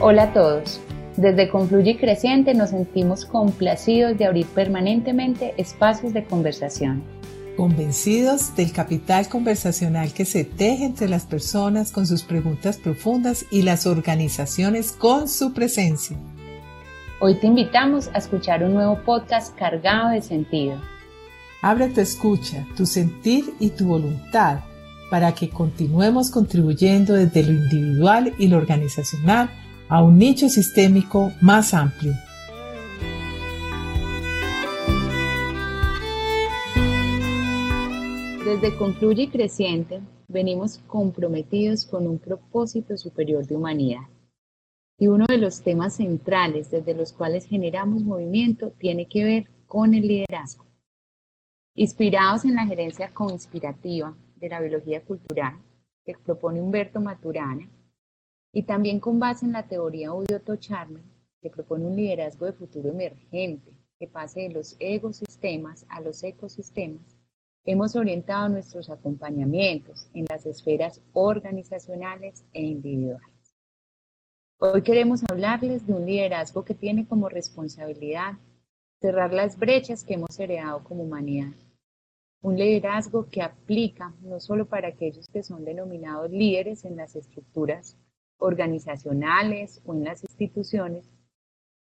Hola a todos. Desde Confluye Creciente nos sentimos complacidos de abrir permanentemente espacios de conversación. Convencidos del capital conversacional que se teje entre las personas con sus preguntas profundas y las organizaciones con su presencia. Hoy te invitamos a escuchar un nuevo podcast cargado de sentido. Abre tu escucha, tu sentir y tu voluntad para que continuemos contribuyendo desde lo individual y lo organizacional a un nicho sistémico más amplio. Desde Concluye y Creciente venimos comprometidos con un propósito superior de humanidad. Y uno de los temas centrales desde los cuales generamos movimiento tiene que ver con el liderazgo. Inspirados en la gerencia conspirativa de la biología cultural que propone Humberto Maturana, y también con base en la teoría Udioto Charman, que propone un liderazgo de futuro emergente que pase de los ecosistemas a los ecosistemas, hemos orientado nuestros acompañamientos en las esferas organizacionales e individuales. Hoy queremos hablarles de un liderazgo que tiene como responsabilidad cerrar las brechas que hemos heredado como humanidad un liderazgo que aplica no solo para aquellos que son denominados líderes en las estructuras organizacionales o en las instituciones,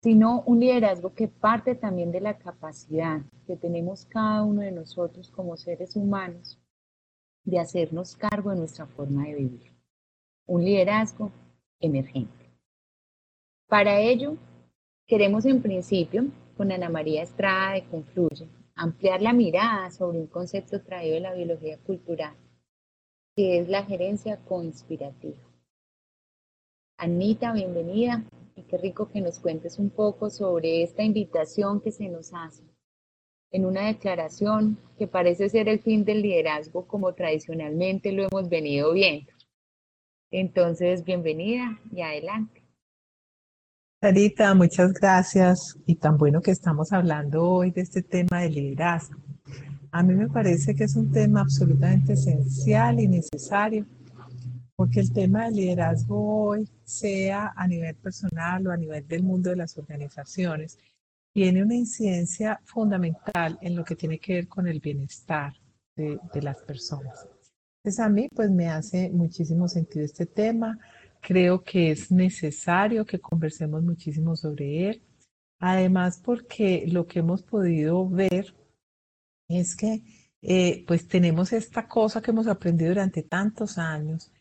sino un liderazgo que parte también de la capacidad que tenemos cada uno de nosotros como seres humanos de hacernos cargo de nuestra forma de vivir. Un liderazgo emergente. Para ello, queremos en principio, con Ana María Estrada de Confluye, ampliar la mirada sobre un concepto traído de la biología cultural, que es la gerencia conspirativa. Anita, bienvenida y qué rico que nos cuentes un poco sobre esta invitación que se nos hace en una declaración que parece ser el fin del liderazgo como tradicionalmente lo hemos venido viendo. Entonces, bienvenida y adelante. Sarita, muchas gracias. Y tan bueno que estamos hablando hoy de este tema de liderazgo. A mí me parece que es un tema absolutamente esencial y necesario, porque el tema del liderazgo hoy, sea a nivel personal o a nivel del mundo de las organizaciones, tiene una incidencia fundamental en lo que tiene que ver con el bienestar de, de las personas. Entonces a mí pues me hace muchísimo sentido este tema Creo que es necesario que conversemos muchísimo sobre él. Además, porque lo que hemos podido ver es que eh, pues tenemos esta cosa que hemos aprendido durante tantos años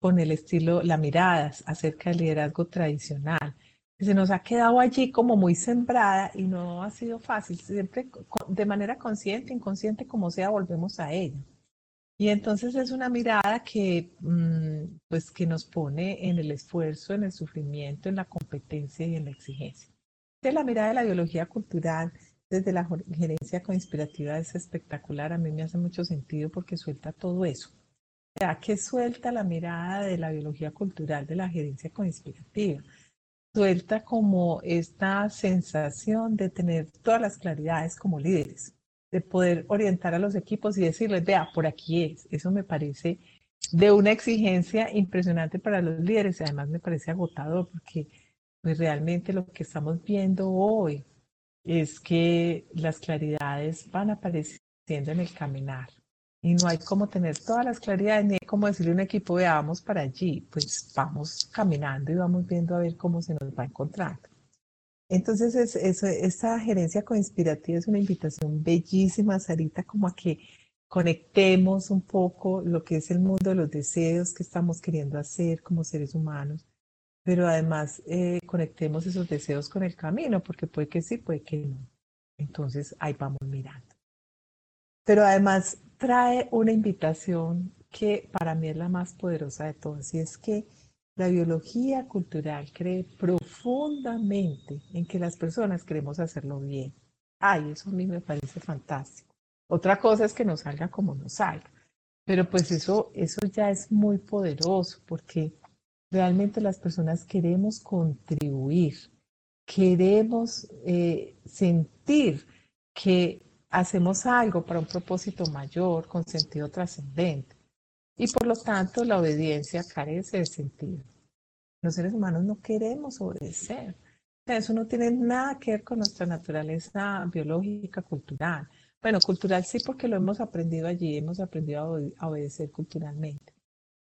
con el estilo, la mirada acerca del liderazgo tradicional, que se nos ha quedado allí como muy sembrada y no ha sido fácil. Siempre de manera consciente, inconsciente, como sea, volvemos a ella. Y entonces es una mirada que, mm, pues, que nos pone en el esfuerzo, en el sufrimiento, en la competencia y en la exigencia. De la mirada de la biología cultural, desde la gerencia conspirativa es espectacular. A mí me hace mucho sentido porque suelta todo eso. O sea, que suelta la mirada de la biología cultural de la gerencia conspirativa. Suelta como esta sensación de tener todas las claridades como líderes de poder orientar a los equipos y decirles, vea, por aquí es. Eso me parece de una exigencia impresionante para los líderes y además me parece agotador porque pues realmente lo que estamos viendo hoy es que las claridades van apareciendo en el caminar y no hay como tener todas las claridades ni como decirle a un equipo, vea, vamos para allí, pues vamos caminando y vamos viendo a ver cómo se nos va encontrando. Entonces, es, esta gerencia conspirativa es una invitación bellísima, Sarita, como a que conectemos un poco lo que es el mundo de los deseos que estamos queriendo hacer como seres humanos, pero además eh, conectemos esos deseos con el camino, porque puede que sí, puede que no. Entonces, ahí vamos mirando. Pero además trae una invitación que para mí es la más poderosa de todas, y es que la biología cultural cree profundamente en que las personas queremos hacerlo bien. Ay, eso a mí me parece fantástico. Otra cosa es que nos salga como nos salga. Pero pues eso, eso ya es muy poderoso porque realmente las personas queremos contribuir, queremos eh, sentir que hacemos algo para un propósito mayor, con sentido trascendente. Y por lo tanto la obediencia carece de sentido. Los seres humanos no queremos obedecer. eso no tiene nada que ver con nuestra naturaleza biológica, cultural. Bueno, cultural sí porque lo hemos aprendido allí, hemos aprendido a, obedecer culturalmente.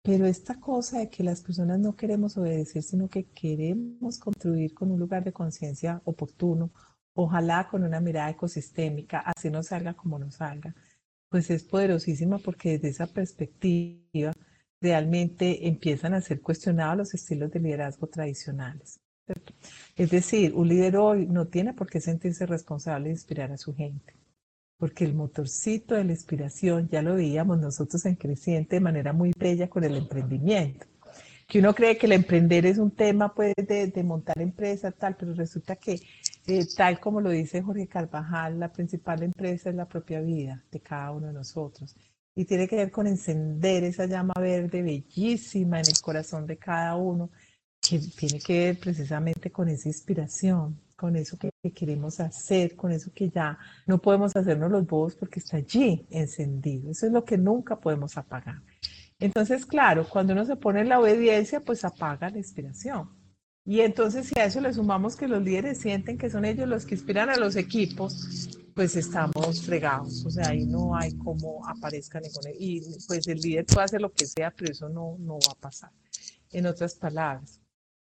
Pero esta cosa de que las personas no queremos obedecer, sino que queremos construir con un lugar de conciencia oportuno, ojalá con una mirada ecosistémica, así no salga como no salga, pues es poderosísima porque desde esa perspectiva realmente empiezan a ser cuestionados los estilos de liderazgo tradicionales. Es decir, un líder hoy no tiene por qué sentirse responsable de inspirar a su gente porque el motorcito de la inspiración ya lo veíamos nosotros en Creciente de manera muy bella con el emprendimiento. Que uno cree que el emprender es un tema pues, de, montar empresa, tal, pero resulta que, eh, tal como lo dice Jorge Carvajal, la principal empresa es la propia vida de cada uno de nosotros. Y tiene que ver con encender esa llama verde bellísima en el corazón de cada uno, que tiene que ver precisamente con esa inspiración, con eso que, queremos hacer, con eso que ya no podemos hacernos los bobos porque está allí encendido. Eso es lo que nunca podemos apagar. Entonces, claro, cuando uno se pone en la obediencia, pues apaga la inspiración. Y entonces si a eso le sumamos que los líderes sienten que son ellos los que inspiran a los equipos, pues estamos fregados. O sea, ahí no hay cómo aparezca ningún... Y pues el líder puede hacer lo que sea, pero eso no, no va a pasar. En otras palabras,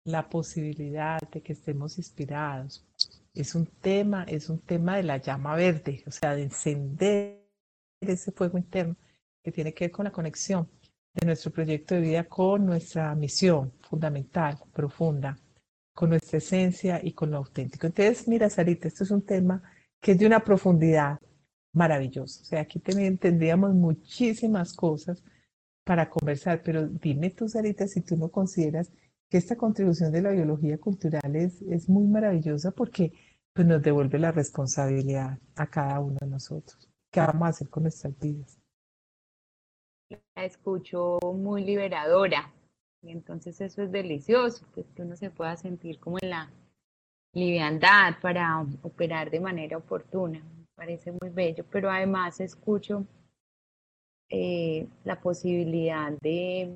la posibilidad de que estemos inspirados. Es un tema, es un tema de la llama verde, o sea, de encender ese fuego interno que tiene que ver con la conexión de nuestro proyecto de vida con nuestra misión fundamental, profunda, con nuestra esencia y con lo auténtico. Entonces, mira, Sarita, esto es un tema que es de una profundidad maravillosa. O sea, aquí tendríamos muchísimas cosas para conversar, pero dime tú, Sarita, si tú no consideras que esta contribución de la biología cultural es, es muy maravillosa porque pues, nos devuelve la responsabilidad a cada uno de nosotros. ¿Qué vamos a hacer con nuestras vidas? La escucho muy liberadora y entonces eso es delicioso, que uno se pueda sentir como en la liviandad para operar de manera oportuna. Me parece muy bello, pero además escucho eh, la posibilidad de,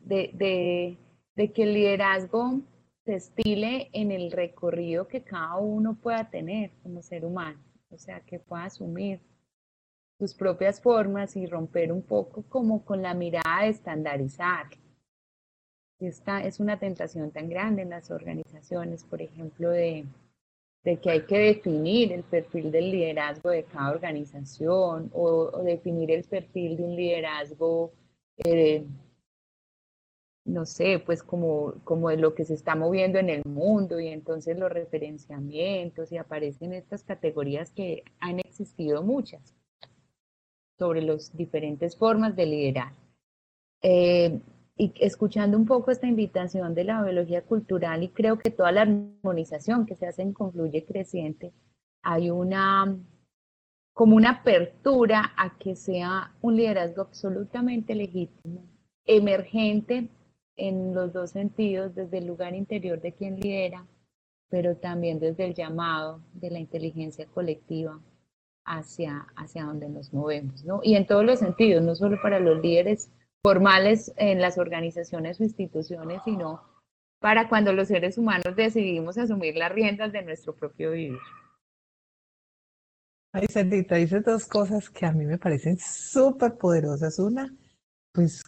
de de que el liderazgo se estile en el recorrido que cada uno pueda tener como ser humano, o sea, que pueda asumir sus propias formas y romper un poco como con la mirada de estandarizar. Esta es una tentación tan grande en las organizaciones, por ejemplo, de, que hay que definir el perfil del liderazgo de cada organización o, definir el perfil de un liderazgo eh, no sé, pues como, como lo que se está moviendo en el mundo y entonces los referenciamientos y aparecen estas categorías que han existido muchas sobre las diferentes formas de liderar. Eh, y escuchando un poco esta invitación de la biología cultural y creo que toda la armonización que se hace en Confluye Creciente, hay una como una apertura a que sea un liderazgo absolutamente legítimo, emergente en los dos sentidos, desde el lugar interior de quien lidera, pero también desde el llamado de la inteligencia colectiva hacia, hacia donde nos movemos, ¿no? Y en todos los sentidos, no solo para los líderes formales en las organizaciones o instituciones, sino para cuando los seres humanos decidimos asumir las riendas de nuestro propio vivir. Ay, Sandita, dices dos cosas que a mí me parecen súper poderosas. Una, pues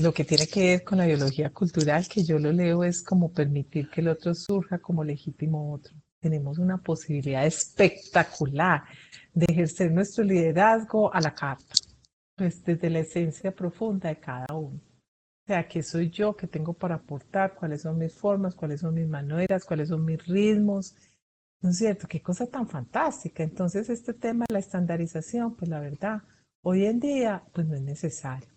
lo que tiene que ver con la biología cultural, que yo lo leo, es como permitir que el otro surja como legítimo otro. Tenemos una posibilidad espectacular de ejercer nuestro liderazgo a la carta, pues desde la esencia profunda de cada uno. O sea, ¿qué soy yo? ¿Qué tengo para aportar? ¿Cuáles son mis formas? ¿Cuáles son mis maneras? ¿Cuáles son mis ritmos? ¿No es cierto? Qué cosa tan fantástica. Entonces, este tema de la estandarización, pues la verdad, hoy en día, pues no es necesario.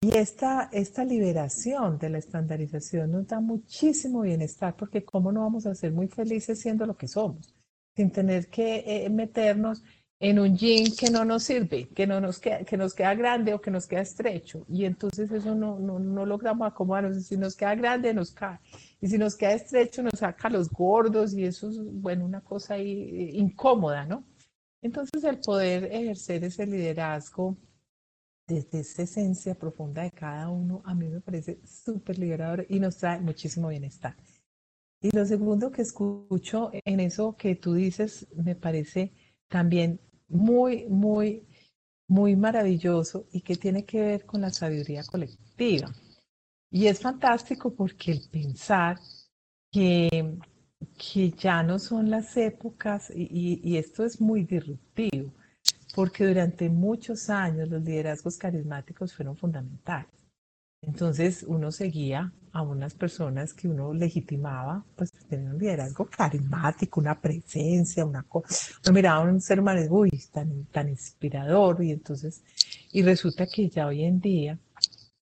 Y esta, esta liberación de la estandarización nos da muchísimo bienestar, porque cómo no vamos a ser muy felices siendo lo que somos, sin tener que eh, meternos en un jean que no nos sirve, que, no nos queda, que nos queda grande o que nos queda estrecho. Y entonces eso no, no, no logramos acomodarnos. Si nos queda grande, nos cae. Y si nos queda estrecho, nos saca los gordos y eso es, bueno, una cosa ahí eh, incómoda, ¿no? Entonces el poder ejercer ese liderazgo desde esa esencia profunda de cada uno, a mí me parece súper liberador y nos trae muchísimo bienestar. Y lo segundo que escucho en eso que tú dices, me parece también muy, muy, muy maravilloso y que tiene que ver con la sabiduría colectiva. Y es fantástico porque el pensar que, que ya no son las épocas, y, y esto es muy disruptivo, porque durante muchos años los liderazgos carismáticos fueron fundamentales. Entonces uno seguía a unas personas que uno legitimaba, pues tenían un liderazgo carismático, una presencia, una cosa. Uno miraba a un ser humano, uy, tan, tan inspirador, y entonces, y resulta que ya hoy en día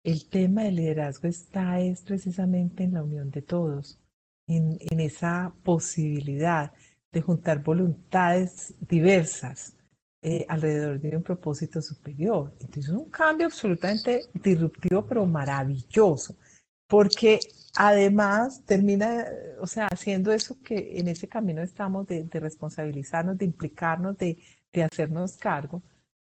el tema del liderazgo está es precisamente en la unión de todos, en, en esa posibilidad de juntar voluntades diversas eh, alrededor de un propósito superior. Entonces es un cambio absolutamente disruptivo, pero maravilloso, porque además termina, o sea, haciendo eso que en ese camino estamos de, responsabilizarnos, de implicarnos, de, de, hacernos cargo,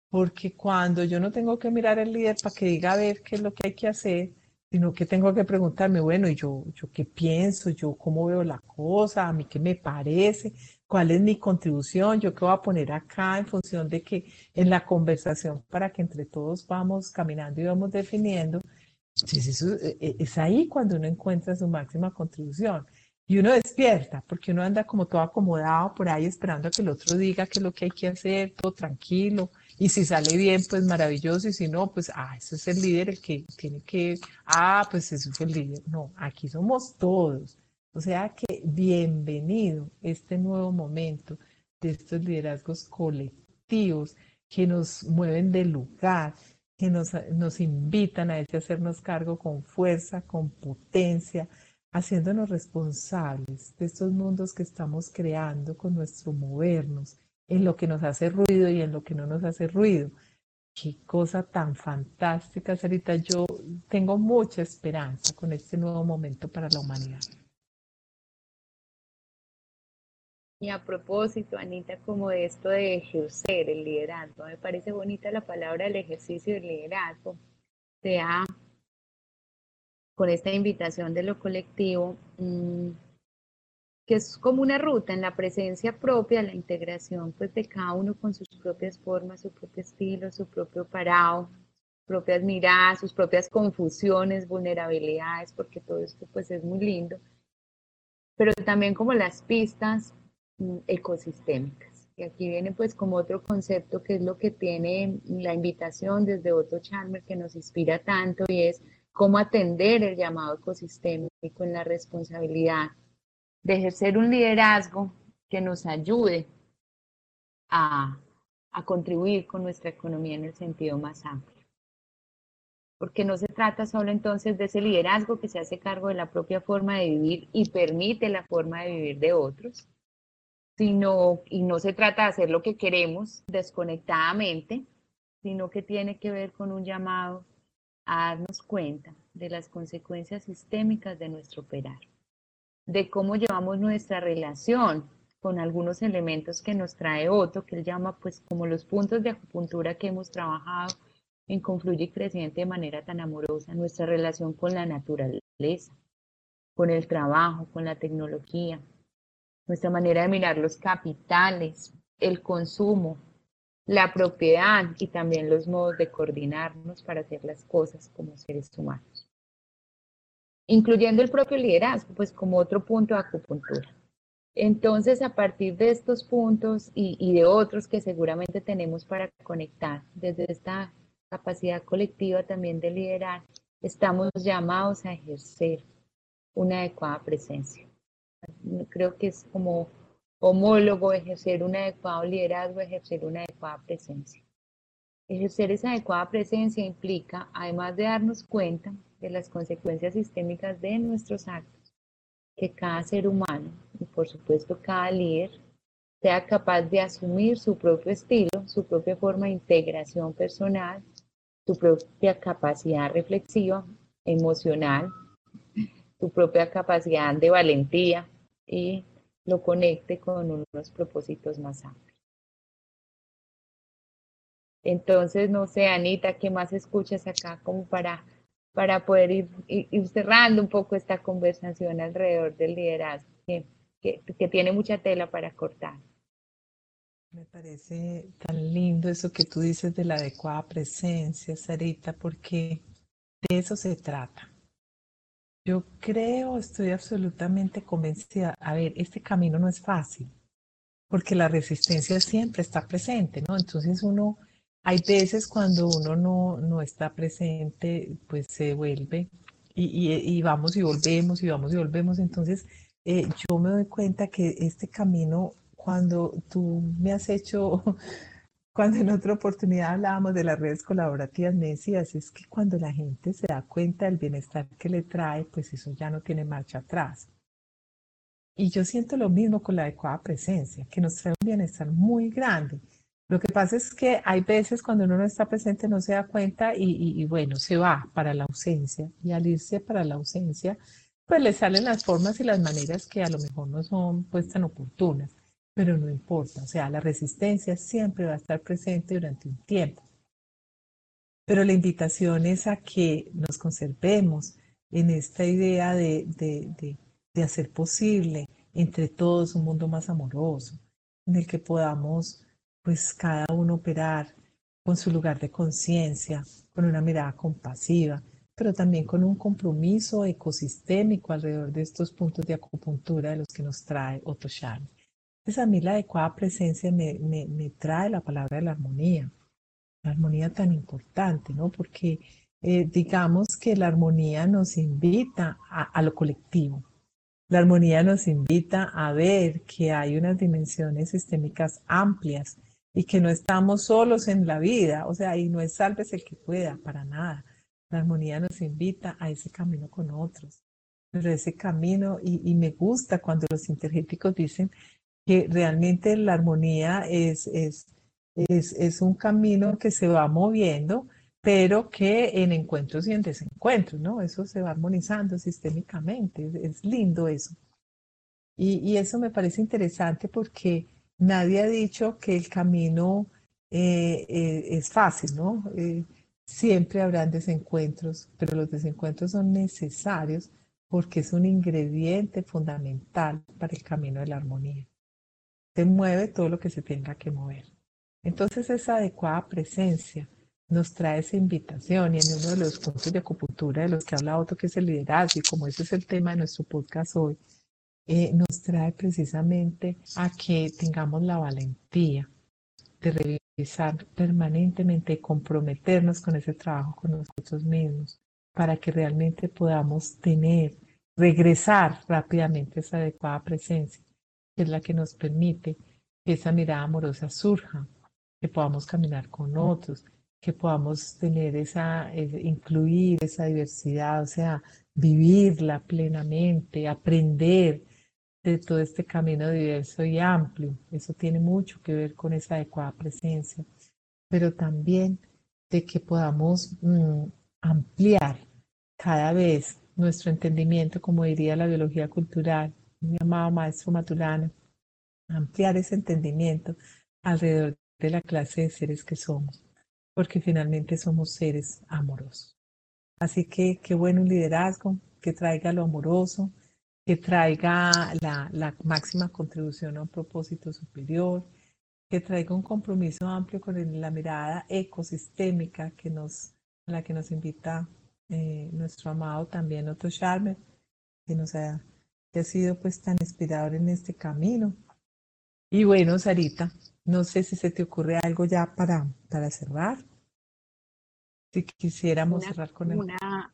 porque cuando yo no tengo que mirar al líder para que diga a ver qué es lo que hay que hacer, sino que tengo que preguntarme, bueno, ¿y yo, yo qué pienso? ¿Yo cómo veo la cosa? ¿A mí qué me parece? cuál es mi contribución, yo qué voy a poner acá en función de que en la conversación para que entre todos vamos caminando y vamos definiendo. E, e, es ahí cuando uno encuentra su máxima contribución. Y uno despierta, porque uno anda como todo acomodado por ahí esperando a que el otro diga qué es lo que hay que hacer, todo tranquilo. Y si sale bien, pues maravilloso. Y si no, pues, ah, ese es el líder el que tiene que, ah, pues eso es el líder. No, aquí somos todos. O sea que bienvenido este nuevo momento de estos liderazgos colectivos que nos mueven del lugar, que nos, nos invitan a hacernos cargo con fuerza, con potencia, haciéndonos responsables de estos mundos que estamos creando con nuestro movernos, en lo que nos hace ruido y en lo que no nos hace ruido. Qué cosa tan fantástica, Sarita. Yo tengo mucha esperanza con este nuevo momento para la humanidad. Y a propósito, Anita, como de esto de ejercer el liderazgo, me parece bonita la palabra el ejercicio del liderazgo. Sea con esta invitación de lo colectivo, mm, que es como una ruta en la presencia propia, la integración pues de cada uno con sus propias formas, su propio estilo, su propio parado, sus propias miradas, sus propias confusiones, vulnerabilidades, porque todo esto pues es muy lindo. Pero también como las pistas ecosistémicas. Y aquí viene pues como otro concepto que es lo que tiene la invitación desde Otto Chalmers que nos inspira tanto y es cómo atender el llamado ecosistémico en la responsabilidad de ejercer un liderazgo que nos ayude a, a contribuir con nuestra economía en el sentido más amplio. Porque no se trata solo entonces de ese liderazgo que se hace cargo de la propia forma de vivir y permite la forma de vivir de otros, sino, y no se trata de hacer lo que queremos desconectadamente, sino que tiene que ver con un llamado a darnos cuenta de las consecuencias sistémicas de nuestro operar, de cómo llevamos nuestra relación con algunos elementos que nos trae Otto, que él llama pues como los puntos de acupuntura que hemos trabajado en Confluye y Creciente de manera tan amorosa, nuestra relación con la naturaleza, con el trabajo, con la tecnología, nuestra manera de mirar los capitales, el consumo, la propiedad y también los modos de coordinarnos para hacer las cosas como seres humanos. Incluyendo el propio liderazgo, pues como otro punto de acupuntura. Entonces, a partir de estos puntos y, de otros que seguramente tenemos para conectar desde esta capacidad colectiva también de liderar, estamos llamados a ejercer una adecuada presencia creo que es como homólogo ejercer un adecuado liderazgo, ejercer una adecuada presencia. Ejercer esa adecuada presencia implica, además de darnos cuenta de las consecuencias sistémicas de nuestros actos, que cada ser humano, y por supuesto cada líder, sea capaz de asumir su propio estilo, su propia forma de integración personal, su propia capacidad reflexiva, emocional, su propia capacidad de valentía y lo conecte con unos propósitos más amplios. Entonces, no sé, Anita, ¿qué más escuchas acá como para, para poder ir, cerrando un poco esta conversación alrededor del liderazgo, que, que tiene mucha tela para cortar? Me parece tan lindo eso que tú dices de la adecuada presencia, Sarita, porque de eso se trata. Yo creo, estoy absolutamente convencida, a ver, este camino no es fácil, porque la resistencia siempre está presente, ¿no? Entonces uno, hay veces cuando uno no, no está presente, pues se vuelve y, y, vamos y volvemos y vamos y volvemos. Entonces eh, yo me doy cuenta que este camino, cuando tú me has hecho cuando en otra oportunidad hablábamos de las redes colaborativas, me decías, es que cuando la gente se da cuenta del bienestar que le trae, pues eso ya no tiene marcha atrás. Y yo siento lo mismo con la adecuada presencia, que nos trae un bienestar muy grande. Lo que pasa es que hay veces cuando uno no está presente no se da cuenta y, y bueno, se va para la ausencia. Y al irse para la ausencia, pues le salen las formas y las maneras que a lo mejor no son pues tan oportunas pero no importa, o sea, la resistencia siempre va a estar presente durante un tiempo. Pero la invitación es a que nos conservemos en esta idea de, de, de, hacer posible entre todos un mundo más amoroso, en el que podamos, pues, cada uno operar con su lugar de conciencia, con una mirada compasiva, pero también con un compromiso ecosistémico alrededor de estos puntos de acupuntura de los que nos trae Otto. Entonces a mí la adecuada presencia me, me, trae la palabra de la armonía, la armonía tan importante, ¿no? Porque eh, digamos que la armonía nos invita a, a lo colectivo, la armonía nos invita a ver que hay unas dimensiones sistémicas amplias y que no estamos solos en la vida, o sea, y no es salves el que pueda, para nada. La armonía nos invita a ese camino con otros, pero ese camino, y, y me gusta cuando los intergéticos dicen que realmente la armonía es, es, es, es, un camino que se va moviendo, pero que en encuentros y en desencuentros, ¿no? Eso se va armonizando sistémicamente, es, lindo eso. Y, eso me parece interesante porque nadie ha dicho que el camino eh, eh, es fácil, ¿no? Eh, siempre habrán desencuentros, pero los desencuentros son necesarios porque es un ingrediente fundamental para el camino de la armonía se mueve todo lo que se tenga que mover. Entonces esa adecuada presencia nos trae esa invitación y en uno de los puntos de acupuntura de los que habla Otto, que es el liderazgo, y como ese es el tema de nuestro podcast hoy, eh, nos trae precisamente a que tengamos la valentía de revisar permanentemente y comprometernos con ese trabajo con nosotros mismos para que realmente podamos tener, regresar rápidamente esa adecuada presencia que es la que nos permite que esa mirada amorosa surja, que podamos caminar con otros, que podamos tener esa, incluir esa diversidad, o sea, vivirla plenamente, aprender de todo este camino diverso y amplio. Eso tiene mucho que ver con esa adecuada presencia, pero también de que podamos mm, ampliar cada vez nuestro entendimiento, como diría la biología cultural, mi amado maestro Matulano, ampliar ese entendimiento alrededor de la clase de seres que somos, porque finalmente somos seres amorosos. Así que qué bueno un liderazgo que traiga lo amoroso, que traiga la, la máxima contribución a un propósito superior, que traiga un compromiso amplio con la mirada ecosistémica que nos, a la que nos invita eh, nuestro amado también Otto Scharmer, que nos ha que ha sido pues tan inspirador en este camino. Y bueno, Sarita, no sé si se te ocurre algo ya para, para cerrar. Si quisiéramos cerrar con una,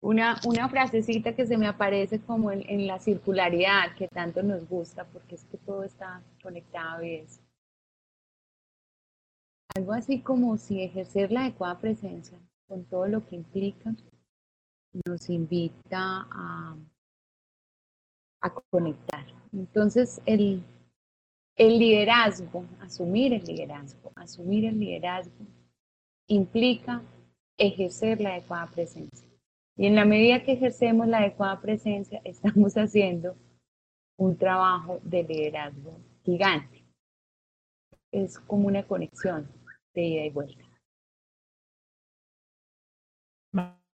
una, una, frasecita que se me aparece como en, en, la circularidad que tanto nos gusta, porque es que todo está conectado y es algo así como si ejercer la adecuada presencia con todo lo que implica nos invita a a conectar. Entonces, el, el liderazgo, asumir el liderazgo, asumir el liderazgo implica ejercer la adecuada presencia. Y en la medida que ejercemos la adecuada presencia, estamos haciendo un trabajo de liderazgo gigante. Es como una conexión. de ida y vuelta.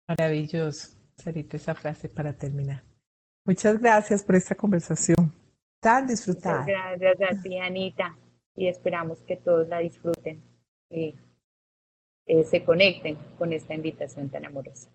Maravilloso, Sarita, esa frase para terminar. Muchas gracias por esta conversación tan disfrutada. Gracias a ti, Anita, y esperamos que todos la disfruten y eh, se conecten con esta invitación tan amorosa.